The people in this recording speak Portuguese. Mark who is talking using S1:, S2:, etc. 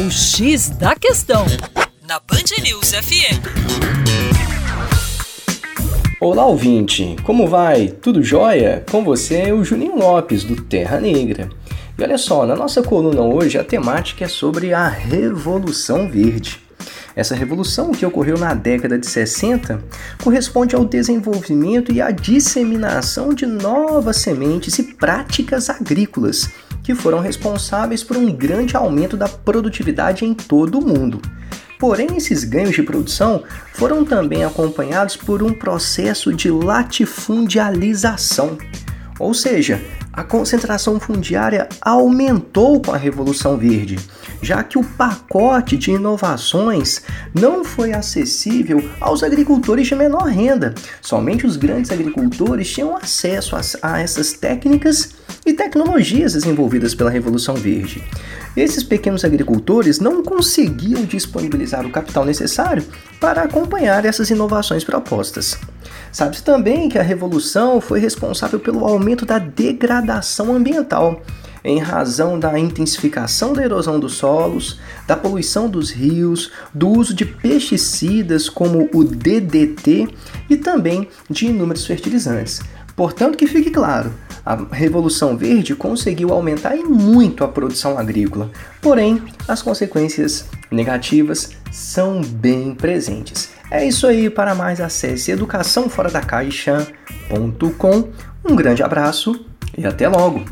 S1: O X da Questão, na Band News FM.
S2: Olá, ouvinte! Como vai? Tudo jóia? Com você, o Juninho Lopes, do Terra Negra. E olha só, na nossa coluna hoje a temática é sobre a Revolução Verde. Essa revolução, que ocorreu na década de 60, corresponde ao desenvolvimento e à disseminação de novas sementes e práticas agrícolas, que foram responsáveis por um grande aumento da produtividade em todo o mundo. Porém, esses ganhos de produção foram também acompanhados por um processo de latifundialização, ou seja, a concentração fundiária aumentou com a Revolução Verde, já que o pacote de inovações não foi acessível aos agricultores de menor renda. Somente os grandes agricultores tinham acesso a, a essas técnicas e tecnologias desenvolvidas pela Revolução Verde. Esses pequenos agricultores não conseguiam disponibilizar o capital necessário para acompanhar essas inovações propostas. Sabe-se também que a revolução foi responsável pelo aumento da degradação ambiental, em razão da intensificação da erosão dos solos, da poluição dos rios, do uso de pesticidas como o DDT e também de inúmeros fertilizantes. Portanto, que fique claro, a Revolução Verde conseguiu aumentar e muito a produção agrícola, porém, as consequências negativas são bem presentes. É isso aí, para mais acesse educaçãoforadacaixa.com. Um grande abraço e até logo!